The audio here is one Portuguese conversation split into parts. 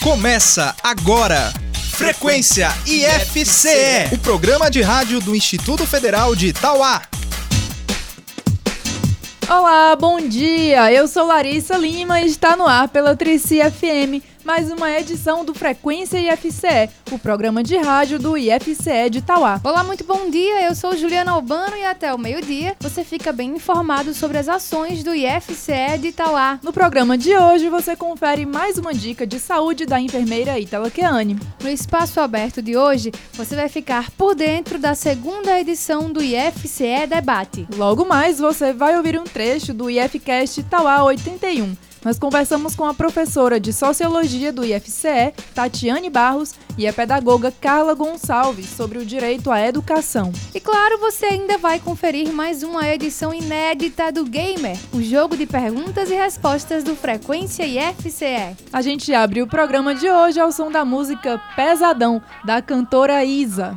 Começa agora. Frequência IFCE, o programa de rádio do Instituto Federal de Itauá. Olá, bom dia! Eu sou Larissa Lima e está no ar pela Trici FM mais uma edição do Frequência IFCE, o programa de rádio do IFCE de Itauá. Olá, muito bom dia. Eu sou Juliana Albano e até o meio-dia você fica bem informado sobre as ações do IFCE de Itauá. No programa de hoje você confere mais uma dica de saúde da enfermeira Itala Keane. No espaço aberto de hoje, você vai ficar por dentro da segunda edição do IFCE Debate. Logo mais você vai ouvir um trecho do IFCast Itauá 81 nós conversamos com a professora de Sociologia do IFCE, Tatiane Barros, e a pedagoga Carla Gonçalves sobre o direito à educação. E claro, você ainda vai conferir mais uma edição inédita do Gamer, o jogo de perguntas e respostas do Frequência IFCE. A gente abre o programa de hoje ao som da música Pesadão, da cantora Isa.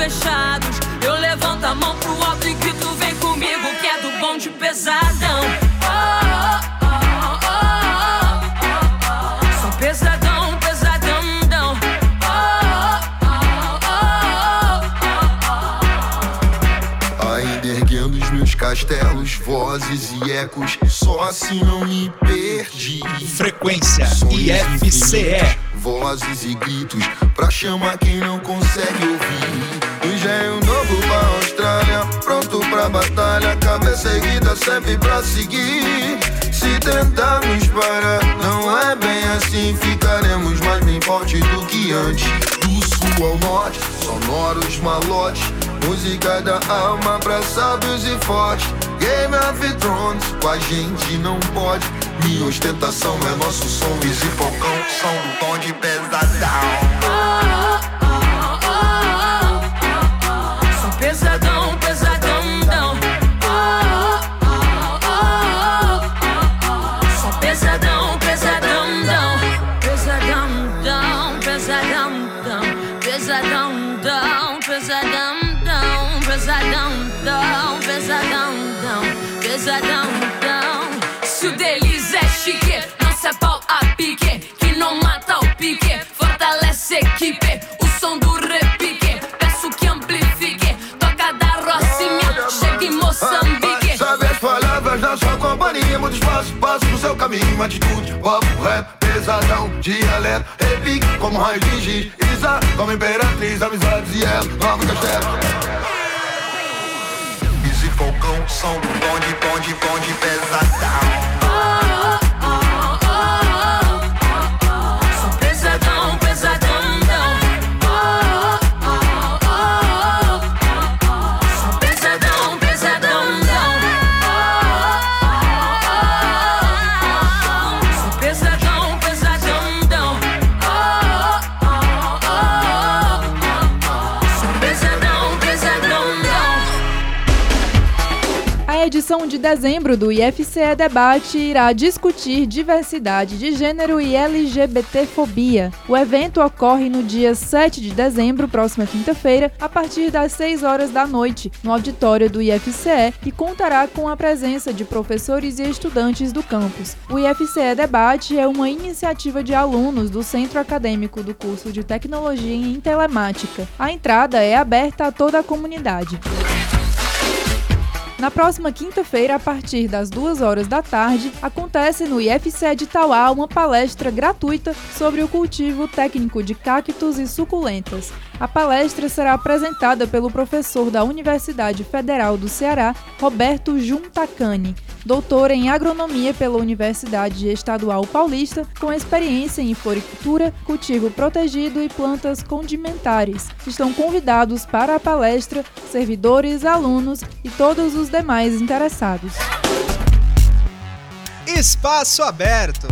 Fechados. Eu levanto a mão pro alto e grito: Vem comigo, que é do bom de pesadão. Oh, oh. castelos, vozes e ecos. Só assim não me perdi. Frequência IFCE. Vozes e gritos pra chamar quem não consegue ouvir. Um engenho novo pra Austrália, pronto pra batalha. Cabeça erguida sempre pra seguir. Se tentarmos parar, não é bem assim. Ficaremos mais bem fortes do que antes. Do sul ao norte, sonoros malotes Música da alma pra sábios e fortes. Game of Thrones, com a gente não pode. Minha ostentação é nosso som. Easy Falcão, som do tom de pesadão. Caminho. Atitude, papo, rap, pesadão, dialeto, repique. Como raio de giz, Isa, como imperatriz, amizades e ela, novo castelo. Falcão, som do bonde, bonde, bonde pesadão. Dezembro do IFCE Debate irá discutir diversidade de gênero e LGBTfobia. O evento ocorre no dia 7 de dezembro, próxima quinta-feira, a partir das 6 horas da noite, no auditório do IFCE, e contará com a presença de professores e estudantes do campus. O IFCE Debate é uma iniciativa de alunos do Centro Acadêmico do curso de Tecnologia em Telemática. A entrada é aberta a toda a comunidade. Na próxima quinta-feira, a partir das 2 horas da tarde, acontece no IFCE de Tauá uma palestra gratuita sobre o cultivo técnico de cactos e suculentas. A palestra será apresentada pelo professor da Universidade Federal do Ceará, Roberto Juntacani, doutor em agronomia pela Universidade Estadual Paulista, com experiência em floricultura, cultivo protegido e plantas condimentares. Estão convidados para a palestra servidores, alunos e todos os demais interessados. Espaço aberto.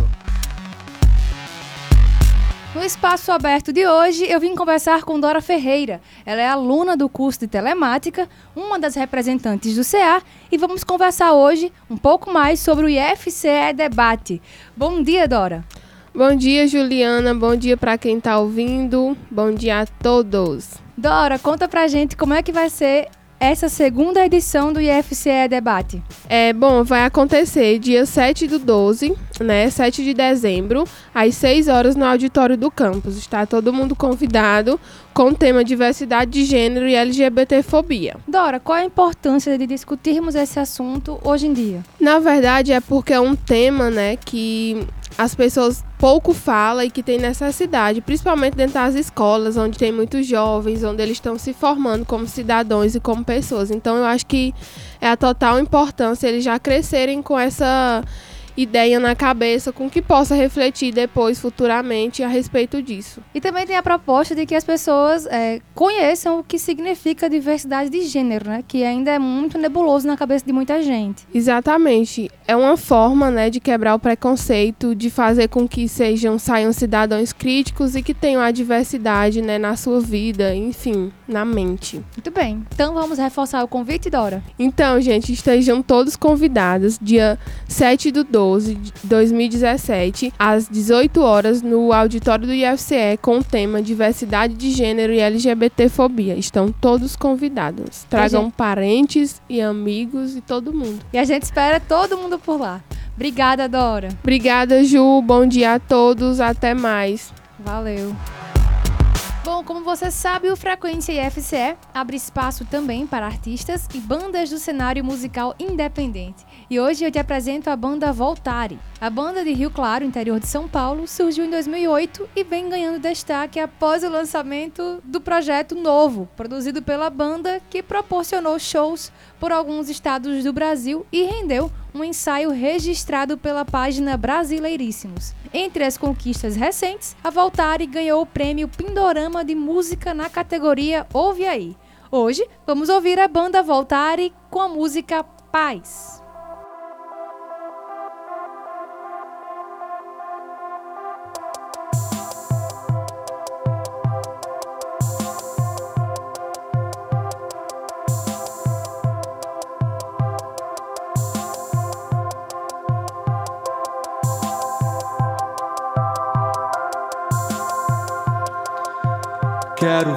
No espaço aberto de hoje, eu vim conversar com Dora Ferreira. Ela é aluna do curso de telemática, uma das representantes do CA, e vamos conversar hoje um pouco mais sobre o IFCE Debate. Bom dia, Dora. Bom dia, Juliana. Bom dia para quem está ouvindo. Bom dia a todos. Dora, conta pra gente como é que vai ser essa segunda edição do IFCE Debate. É, bom, vai acontecer dia 7 do 12, né? 7 de dezembro, às 6 horas no auditório do campus. Está todo mundo convidado com o tema diversidade de gênero e LGBTfobia. Dora, qual a importância de discutirmos esse assunto hoje em dia? Na verdade, é porque é um tema, né, que as pessoas pouco falam e que tem necessidade, principalmente dentro das escolas, onde tem muitos jovens, onde eles estão se formando como cidadãos e como pessoas. Então, eu acho que é a total importância eles já crescerem com essa ideia na cabeça com que possa refletir depois, futuramente, a respeito disso. E também tem a proposta de que as pessoas é, conheçam o que significa diversidade de gênero, né? Que ainda é muito nebuloso na cabeça de muita gente. Exatamente. É uma forma, né, de quebrar o preconceito, de fazer com que sejam saiam cidadãos críticos e que tenham a diversidade, né, na sua vida, enfim, na mente. Muito bem. Então vamos reforçar o convite, Dora? Então, gente, estejam todos convidados dia 7 do 12 de 2017, às 18 horas, no auditório do IFCE, com o tema Diversidade de Gênero e LGBTfobia. Estão todos convidados. Tragam gente- parentes e amigos e todo mundo. E a gente espera todo mundo por lá. Obrigada, Dora. Obrigada, Ju. Bom dia a todos. Até mais. Valeu. Bom, como você sabe, o Frequência IFCE abre espaço também para artistas e bandas do cenário musical independente. E hoje eu te apresento a banda Voltare. A banda de Rio Claro, interior de São Paulo, surgiu em 2008 e vem ganhando destaque após o lançamento do projeto novo, produzido pela banda, que proporcionou shows por alguns estados do Brasil e rendeu um ensaio registrado pela página Brasileiríssimos. Entre as conquistas recentes, a Voltare ganhou o prêmio Pindorama de Música na categoria Ouve Aí. Hoje, vamos ouvir a banda Voltare com a música Paz.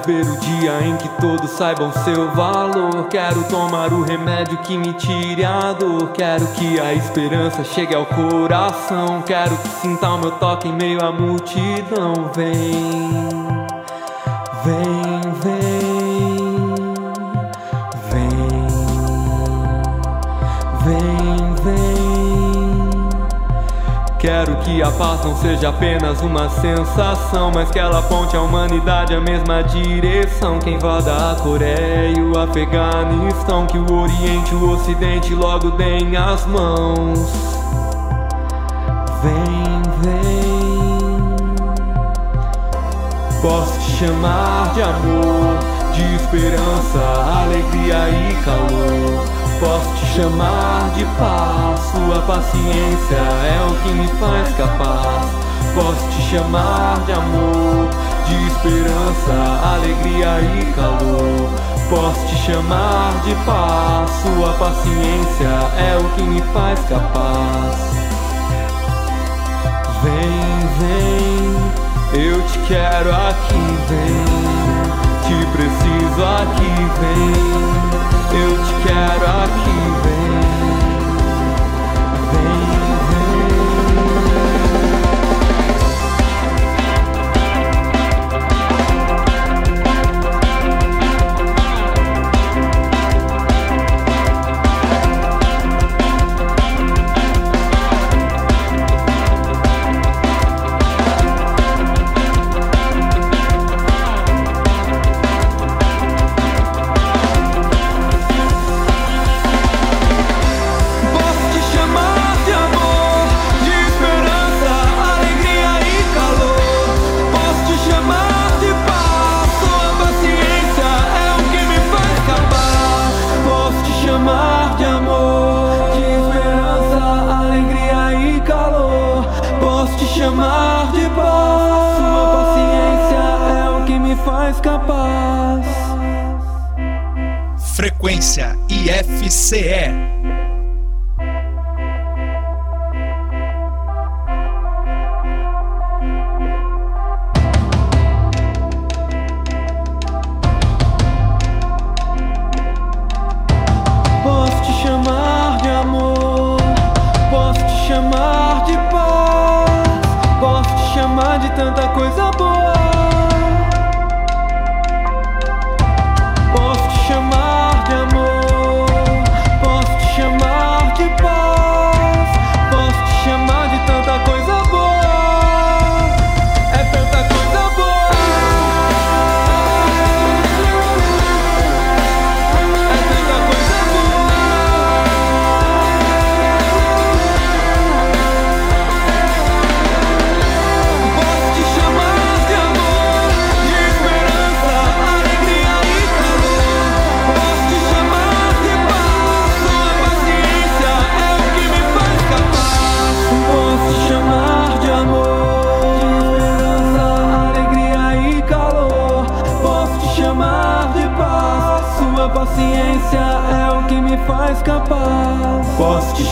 Ver o dia em que todos saibam seu valor. Quero tomar o remédio que me tire a dor. Quero que a esperança chegue ao coração. Quero que sinta o meu toque em meio à multidão. Vem, vem, que a paz não seja apenas uma sensação, mas que ela aponte a humanidade à mesma direção. Quem invada a Coreia e o Afeganistão, que o Oriente e o Ocidente logo deem as mãos. Vem, vem. Posso te chamar de amor, de esperança, alegria e calor. Posso te chamar de paz, sua paciência é o que me faz capaz. Posso te chamar de amor, de esperança, alegria e calor. Posso te chamar de paz, sua paciência é o que me faz capaz. Vem, vem, eu te quero aqui, vem. Te preciso aqui, vem. Eu te quero aqui, vem.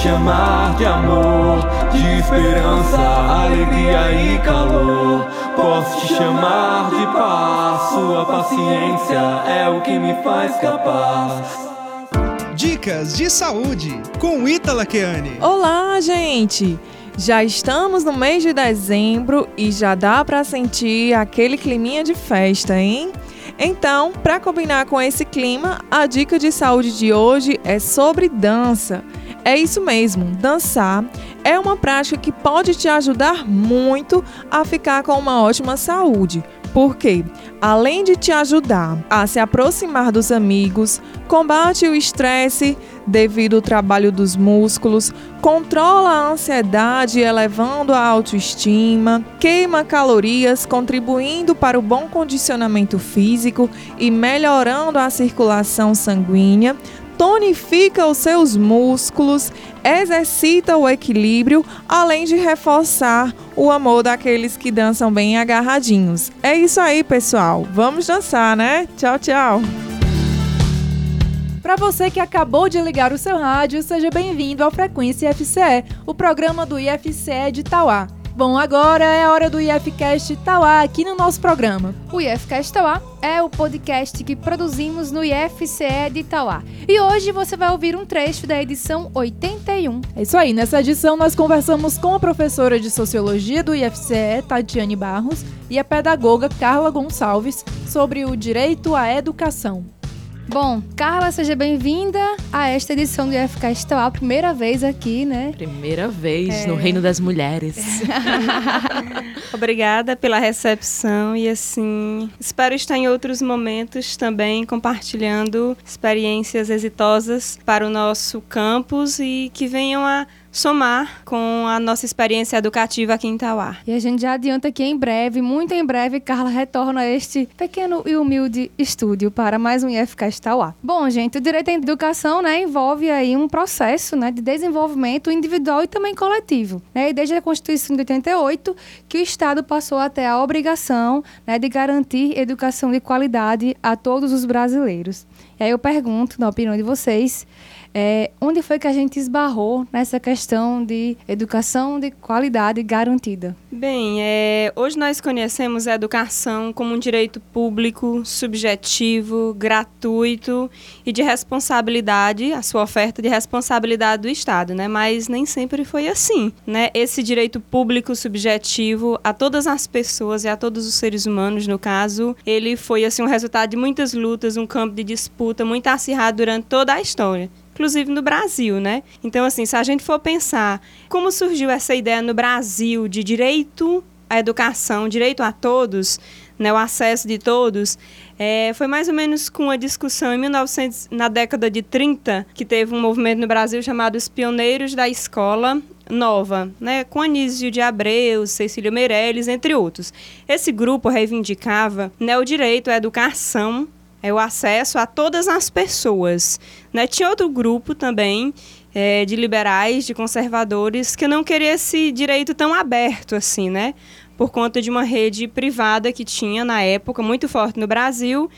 Chamar de amor, de esperança, alegria e calor. Posso te chamar de paz, sua paciência é o que me faz capaz. Dicas de saúde com Ítala Keane. Olá, gente! Já estamos no mês de dezembro e já dá para sentir aquele climinha de festa, hein? Então, para combinar com esse clima, a dica de saúde de hoje é sobre dança. É isso mesmo, dançar é uma prática que pode te ajudar muito a ficar com uma ótima saúde. Porque, além de te ajudar a se aproximar dos amigos, combate o estresse devido ao trabalho dos músculos, controla a ansiedade, elevando a autoestima, queima calorias, contribuindo para o bom condicionamento físico e melhorando a circulação sanguínea, tonifica os seus músculos, exercita o equilíbrio, além de reforçar o amor daqueles que dançam bem agarradinhos. É isso aí, pessoal. Vamos dançar, né? Tchau, tchau. Para você que acabou de ligar o seu rádio, seja bem-vindo ao Frequência IFCE, o programa do IFCE de Tauá. Bom, agora é a hora do IFCast Tauá aqui no nosso programa. O IFCast Tauá é o podcast que produzimos no IFCE de Tauá. E hoje você vai ouvir um trecho da edição 81. É isso aí, nessa edição nós conversamos com a professora de Sociologia do IFCE, Tatiane Barros, e a pedagoga Carla Gonçalves sobre o direito à educação. Bom, Carla, seja bem-vinda a esta edição do IFCast Tauá, primeira vez aqui, né? Primeira vez É. no Reino das Mulheres. Obrigada pela recepção e assim, espero estar em outros momentos também compartilhando experiências exitosas para o nosso campus e que venham a somar com a nossa experiência educativa aqui em Tauá. E a gente já adianta que em breve, muito em breve, Carla retorna a este pequeno e humilde estúdio para mais um IFCast Tauá. Bom, gente, o direito à educação, né, envolve aí um processo, né, de desenvolvimento individual e também coletivo, né? E desde a Constituição de 88 que o Estado passou a ter a obrigação, né, de garantir educação de qualidade a todos os brasileiros. E aí eu pergunto, na opinião de vocês, é, onde foi que a gente esbarrou nessa questão de educação de qualidade garantida? Bem, é, hoje nós conhecemos a educação como um direito público, subjetivo, gratuito e de responsabilidade, a sua oferta de responsabilidade do Estado, né? Mas nem sempre foi assim, né? Esse direito público subjetivo a todas as pessoas e a todos os seres humanos, no caso, ele foi assim um resultado de muitas lutas, um campo de disputa muito acirrado durante toda a história inclusive no Brasil, né? Então, assim, se a gente for pensar como surgiu essa ideia no Brasil de direito à educação, direito a todos, né, o acesso de todos, é, foi mais ou menos com a discussão em 1900, na década de 30, que teve um movimento no Brasil chamado Os Pioneiros da Escola Nova, né, com Anísio de Abreu, Cecília Meirelles, entre outros. Esse grupo reivindicava né, o direito à educação é o acesso a todas as pessoas. Né? Tinha outro grupo também é, de liberais, de conservadores, que não queria esse direito tão aberto assim, né? Por conta de uma rede privada que tinha na época, muito forte no Brasil,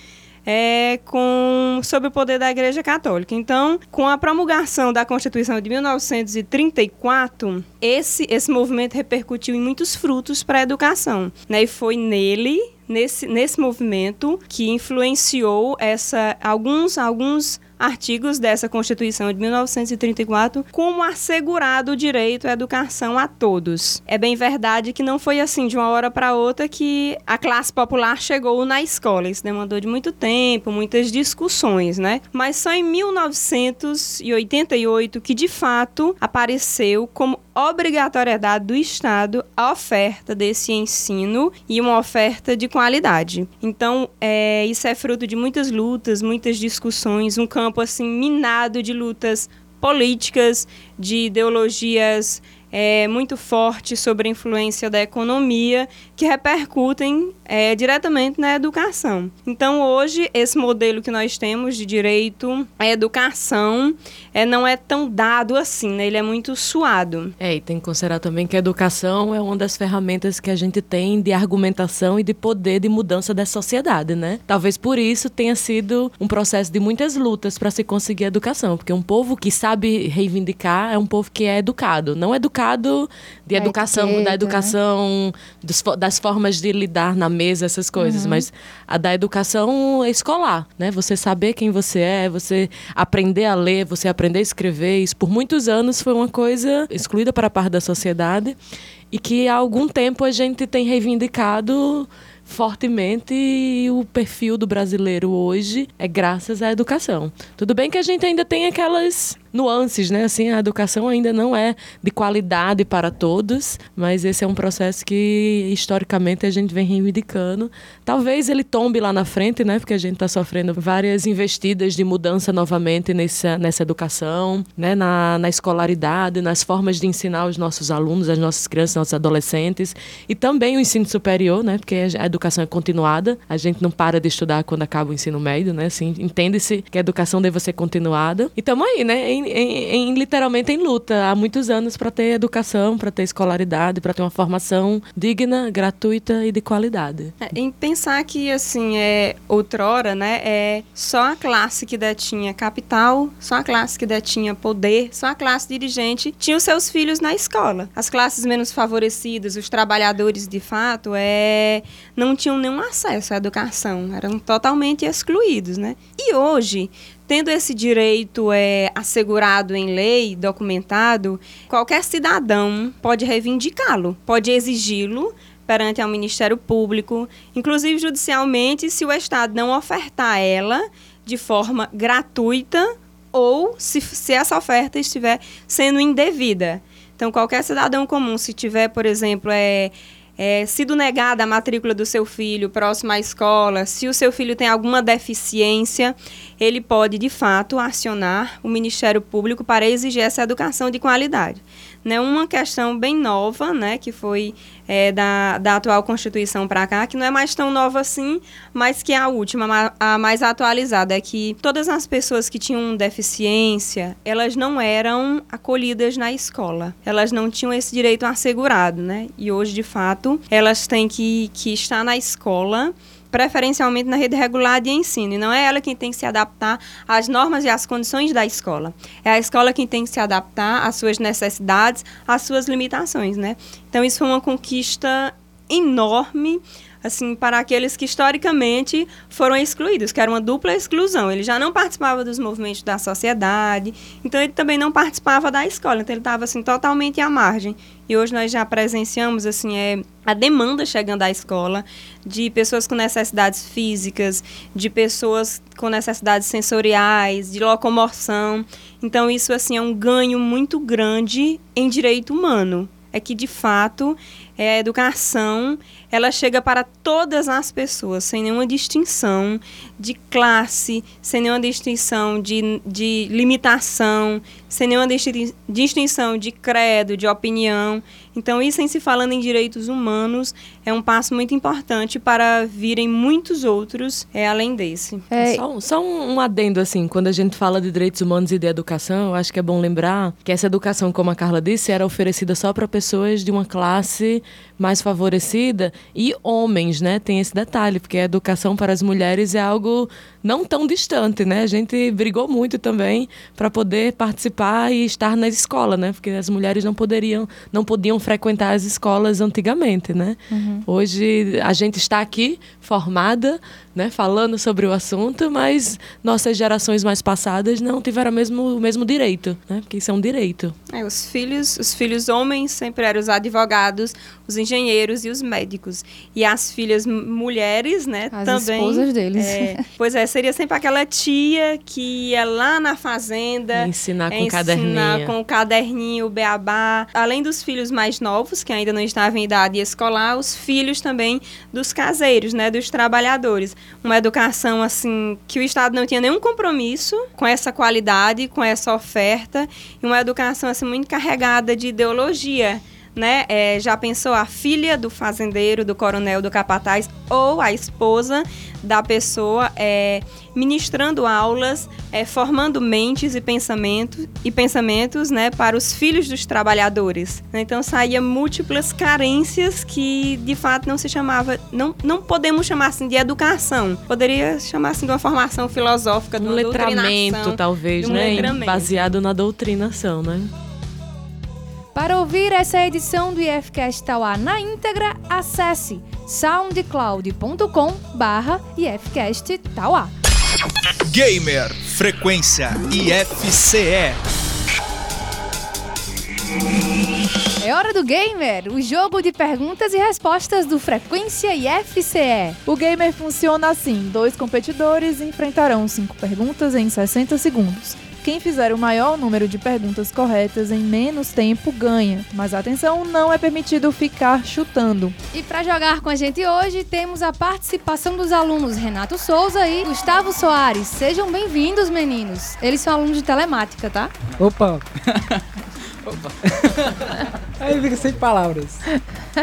é, com, sob o poder da Igreja Católica. Então, com a promulgação da Constituição de 1934, esse, esse movimento repercutiu em muitos frutos para a educação. Né? E foi nele nesse, nesse movimento que influenciou essa alguns alguns artigos dessa Constituição de 1934 como assegurado o direito à educação a todos. É bem verdade que não foi assim de uma hora para outra que a classe popular chegou na escola. Isso demandou de muito tempo, muitas discussões, né? Mas só em 1988 que de fato apareceu como obrigatoriedade do Estado a oferta desse ensino e uma oferta de qualidade. Então, é, isso é fruto de muitas lutas, muitas discussões, um campo assim minado de lutas políticas, de ideologias é, muito fortes sobre a influência da economia que repercutem é, diretamente na educação. Então, hoje, esse modelo que nós temos de direito à educação é, não é tão dado assim, né? ele é muito suado. É, e tem que considerar também que a educação é uma das ferramentas que a gente tem de argumentação e de poder de mudança da sociedade, né? Talvez por isso tenha sido um processo de muitas lutas para se conseguir educação, porque um povo que sabe reivindicar é um povo que é educado, não educado de A educação, etiqueta, da né? educação, dos fo- das formas de lidar na mesa, essas coisas, mas a da educação escolar, né? Você saber quem você é, você aprender a ler, você aprender a escrever, isso por muitos anos foi uma coisa excluída para a parte da sociedade e que há algum tempo a gente tem reivindicado fortemente e o perfil do brasileiro hoje é graças à educação. Tudo bem que a gente ainda tem aquelas nuances, né? Assim, a educação ainda não é de qualidade para todos, mas esse é um processo que historicamente a gente vem reivindicando. Talvez ele tombe lá na frente, né? Porque a gente está sofrendo várias investidas de mudança novamente nessa, nessa educação, né? Na, na escolaridade, nas formas de ensinar os nossos alunos, as nossas crianças, nossos adolescentes e também o ensino superior, né? Porque a educação é continuada, a gente não para de estudar quando acaba o ensino médio, né? Assim, entende-se que a educação deve ser continuada. E estamos aí, né? Em, em- em- literalmente em luta há muitos anos para ter educação, para ter escolaridade, para ter uma formação digna, gratuita e de qualidade. É, em pensar que, assim, é, outrora, né, é só a classe que detinha capital, só a classe que detinha poder, só a classe dirigente tinha os seus filhos na escola. As classes menos favorecidas, os trabalhadores, de fato, é, não tinham nenhum acesso à educação, eram totalmente excluídos, né? E hoje, tendo esse direito é, assegurado em lei, documentado, qualquer cidadão pode reivindicá-lo, pode exigi-lo perante ao Ministério Público, inclusive judicialmente, se o Estado não ofertar ela de forma gratuita ou se, se essa oferta estiver sendo indevida. Então, qualquer cidadão comum, se tiver, por exemplo, é, é, sido negada a matrícula do seu filho próximo à escola, se o seu filho tem alguma deficiência, ele pode, de fato, acionar o Ministério Público para exigir essa educação de qualidade. Né, uma questão bem nova, né, que foi é, da, da atual Constituição para cá, que não é mais tão nova assim, mas que é a última, ma- a mais atualizada, é que todas as pessoas que tinham deficiência, elas não eram acolhidas na escola. Elas não tinham esse direito assegurado, né? E hoje, de fato, elas têm que, que estar na escola preferencialmente na rede regular de ensino. E não é ela quem tem que se adaptar às normas e às condições da escola. É a escola quem tem que se adaptar às suas necessidades, às suas limitações, né? Então, isso foi uma conquista enorme assim para aqueles que historicamente foram excluídos, que era uma dupla exclusão. Ele já não participava dos movimentos da sociedade, então ele também não participava da escola, então ele estava assim totalmente à margem. E hoje nós já presenciamos assim é a demanda chegando à escola de pessoas com necessidades físicas, de pessoas com necessidades sensoriais, de locomoção. Então isso assim é um ganho muito grande em direito humano. É que de fato é, a educação ela chega para todas as pessoas, sem nenhuma distinção de classe, sem nenhuma distinção de, de limitação, sem nenhuma distin- distinção de credo, de opinião. Então, isso em se falando em direitos humanos é um passo muito importante para virem muitos outros é, além desse. É, Só, só um, um adendo, assim, quando a gente fala de direitos humanos e de educação, eu acho que é bom lembrar que essa educação, como a Carla disse, era oferecida só para pessoas de uma classe mais favorecida e homens, né? Tem esse detalhe, porque a educação para as mulheres é algo não tão distante, né? A gente brigou muito também para poder participar e estar na escola, né? Porque as mulheres não poderiam, não podiam frequentar as escolas antigamente, né? Hoje a gente está aqui formada, né, falando sobre o assunto, mas nossas gerações mais passadas não tiveram o mesmo, o mesmo direito, né? Porque isso é um direito. É, os filhos, os filhos homens sempre eram os advogados, os engenheiros e os médicos. E as filhas mulheres, né, As também. esposas deles. é, pois é, seria sempre aquela tia que ia lá na fazenda ensinar com ensinar caderninho. com o caderninho, o beabá. Além dos filhos mais novos, que ainda não estavam em idade escolar, os filhos também dos caseiros, né, dos trabalhadores. Uma educação assim que o Estado não tinha nenhum compromisso com essa qualidade, com essa oferta, e uma educação assim muito carregada de ideologia. Né? É, já pensou a filha do fazendeiro, do coronel, do capataz ou a esposa da pessoa é, ministrando aulas, é, formando mentes e pensamentos e pensamentos, né, para os filhos dos trabalhadores. Então saía múltiplas carências que de fato não se chamava, não, não podemos chamar assim de educação. Poderia chamar assim de uma formação filosófica, de Um letramento, talvez, de um né? letramento. Baseado na doutrinação, né? Para ouvir essa edição do IFCast Tauá na íntegra, acesse soundcloud.com barra IFCast Tauá. Gamer Frequência IFCE. É hora do Gamer, o jogo de perguntas e respostas do Frequência IFCE. O gamer funciona assim: dois competidores enfrentarão cinco perguntas em 60 segundos. Quem fizer o maior número de perguntas corretas em menos tempo ganha. Mas atenção, não é permitido ficar chutando. E para jogar com a gente hoje, temos a participação dos alunos Renato Souza e Gustavo Soares. Sejam bem-vindos, meninos. Eles são alunos de telemática, tá? Opa! Opa! Aí fica sem palavras.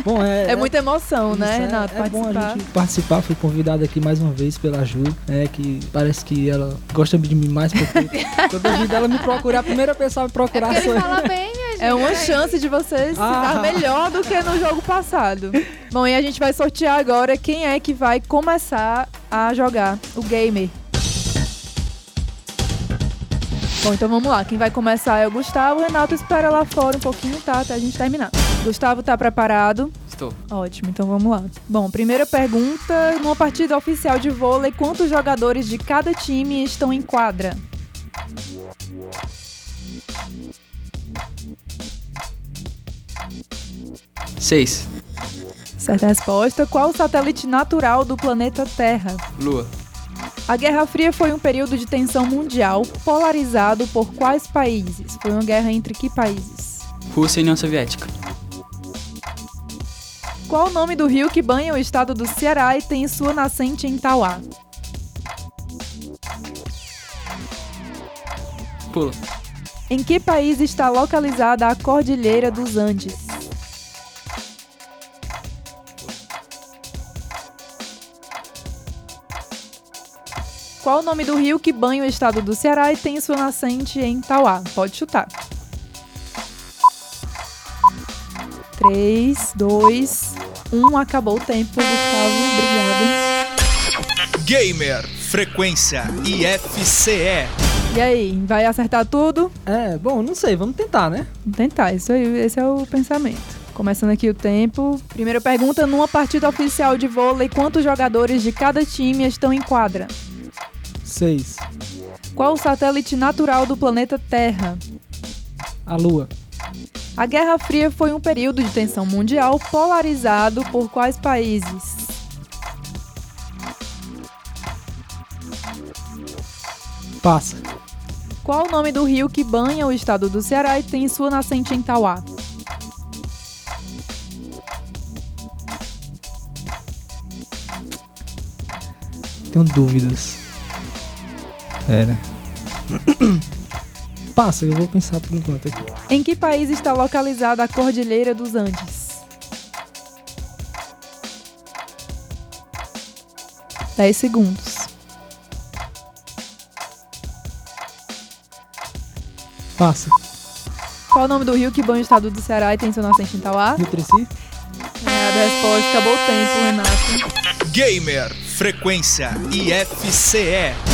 Bom, é, É muita emoção, né, isso, é- Renato? É, bom a participar. gente participar. Fui convidado aqui mais uma vez pela Ju, né? Que parece que ela gosta de mim mais porque toda vida ela me procura. A primeira pessoa a me procurar Porque sou eu. fala bem, minha gente. É uma chance de você se Ah. dar melhor do que no jogo passado. Bom, e a gente vai sortear agora quem é que vai começar a jogar o gamer. Bom, então vamos lá. Quem vai começar é o Gustavo. O Renato espera lá fora um pouquinho, tá? Até a gente terminar. Gustavo tá preparado? Estou. Ótimo, então vamos lá. Bom, primeira pergunta. Numa partida oficial de vôlei, quantos jogadores de cada time estão em quadra? Seis. Certa resposta. Qual o satélite natural do planeta Terra? Lua. A Guerra Fria foi um período de tensão mundial polarizado por quais países? Foi uma guerra entre que países? Rússia e União Soviética. Qual o nome do rio que banha o estado do Ceará e tem sua nascente em Tauá? Pula. Em que país está localizada a Cordilheira dos Andes? Qual o nome do rio que banha o estado do Ceará e tem sua nascente em Tauá? Pode chutar. 3, 2, 1. Acabou o tempo, Gustavo. Obrigada. Gamer Frequência IFCE. E aí, vai acertar tudo? É, bom, não sei, vamos tentar, né? Vamos tentar, isso aí, esse é o pensamento. Começando aqui o tempo. Primeira pergunta: numa partida oficial de vôlei, quantos jogadores de cada time estão em quadra? Seis. Qual o satélite natural do planeta Terra? A Lua. A Guerra Fria foi um período de tensão mundial polarizado por quais países? Passa. Qual o nome do rio que banha o estado do Ceará e tem sua nascente em Tauá? Tenho dúvidas. Pera. Passa, eu vou pensar por enquanto aqui. Em que país está localizada a Cordilheira dos Andes? 10 segundos. Passa. Qual o nome do rio que banha o estado do Ceará e tem seu nascente em Tauá? Rio Treci? É, a resposta. Acabou o tempo, Renato. Gamer Frequência IFCE.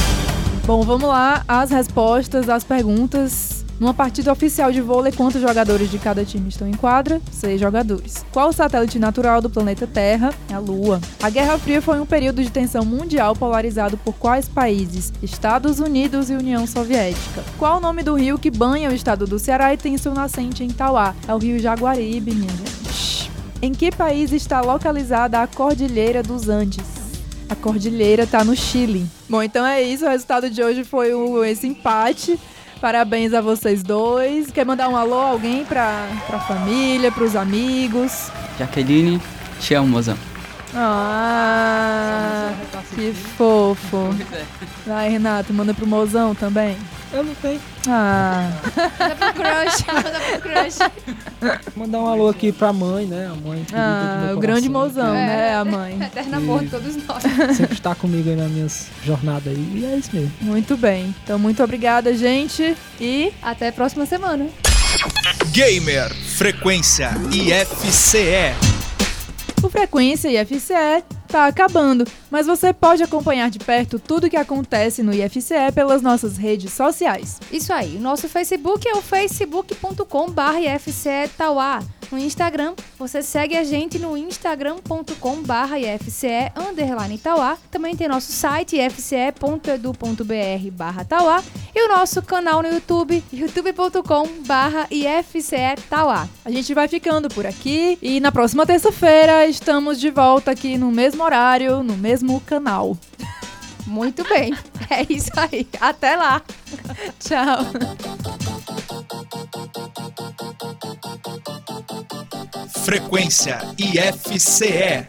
Bom, vamos lá. As respostas às perguntas. Numa partida oficial de vôlei, quantos jogadores de cada time estão em quadra? Seis jogadores. Qual o satélite natural do planeta Terra? É a Lua. A Guerra Fria foi um período de tensão mundial polarizado por quais países? Estados Unidos e União Soviética. Qual o nome do rio que banha o estado do Ceará e tem seu nascente em Tauá? É o rio Jaguaribe, minha gente. Em que país está localizada a Cordilheira dos Andes? A cordilheira está no Chile. Bom, então é isso. O resultado de hoje foi o- esse empate. Parabéns a vocês dois. Quer mandar um alô a alguém pra, pra família, pros amigos? Jaqueline, te amo, mozão. Ah, que fofo. Vai, Renato, manda pro mozão também. Eu não tenho. Ah, Manda pro crush, manda pro crush. Mandar um alô aqui pra mãe, né? A mãe. querida ah meu o grande mozão, É. né, a mãe. Eterno amor de todos nós. Sempre está comigo aí nas minhas jornadas aí. E é isso mesmo. Muito bem. Então, muito obrigada, gente. E Até a próxima semana. Gamer Frequência IFCE. O Frequência IFCE tá acabando, mas você pode acompanhar de perto tudo que acontece no IFCE pelas nossas redes sociais. Isso aí, o nosso Facebook é o facebook.com.br IFCE Tauá. No Instagram, você segue a gente no instagram.com.br IFCE underline Tauá. Também tem nosso site ifce.edu.br barra Tauá. E o nosso canal no YouTube, youtube.com barra IFCE Tauá. A gente vai ficando por aqui e na próxima terça-feira estamos de volta aqui no mesmo horário, no mesmo canal. Muito bem, é isso aí. Até lá. Tchau. Frequência IFCE.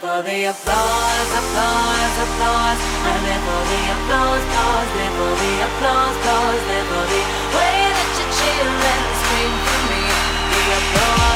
For the applause, applause, applause. I live for the applause, applause, live for the applause, applause, live for the way that you cheer and scream for me. The applause,